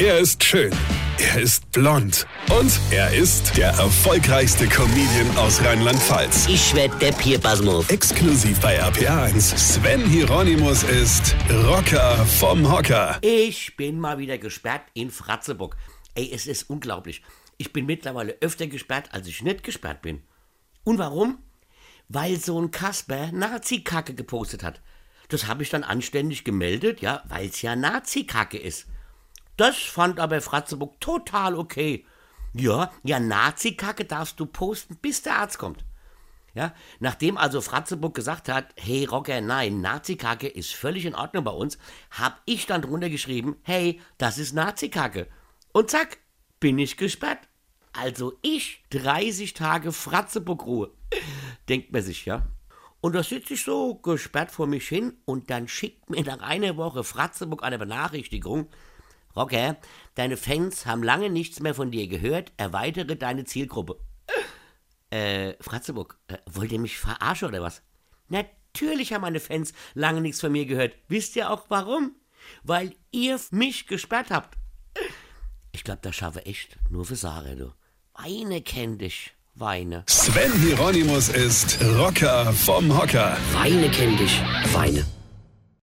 Er ist schön. Er ist blond. Und er ist der erfolgreichste Comedian aus Rheinland-Pfalz. Ich werd der Pierpasmus. Exklusiv bei RPA1. Sven Hieronymus ist Rocker vom Hocker. Ich bin mal wieder gesperrt in Fratzeburg. Ey, es ist unglaublich. Ich bin mittlerweile öfter gesperrt, als ich nicht gesperrt bin. Und warum? Weil so ein Kasper Nazi-Kacke gepostet hat. Das habe ich dann anständig gemeldet, ja, weil es ja Nazi-Kacke ist. Das fand aber Fratzeburg total okay. Ja, ja, Nazi-Kacke darfst du posten, bis der Arzt kommt. Ja, nachdem also Fratzeburg gesagt hat, hey Rocker, nein, Nazi-Kacke ist völlig in Ordnung bei uns, hab ich dann drunter geschrieben, hey, das ist Nazi-Kacke. Und zack, bin ich gesperrt. Also ich 30 Tage Fratzeburg-Ruhe. Denkt man sich, ja. Und da sitze ich so gesperrt vor mich hin und dann schickt mir nach einer Woche Fratzeburg eine Benachrichtigung, Rocker, deine Fans haben lange nichts mehr von dir gehört, erweitere deine Zielgruppe. Äh, Fratzeburg, äh, wollt ihr mich verarschen oder was? Natürlich haben meine Fans lange nichts von mir gehört. Wisst ihr auch warum? Weil ihr mich gesperrt habt. Ich glaube, das schaffe echt nur für Sarah, du. Weine kenn dich, Weine. Sven Hieronymus ist Rocker vom Hocker. Weine kenn dich, Weine.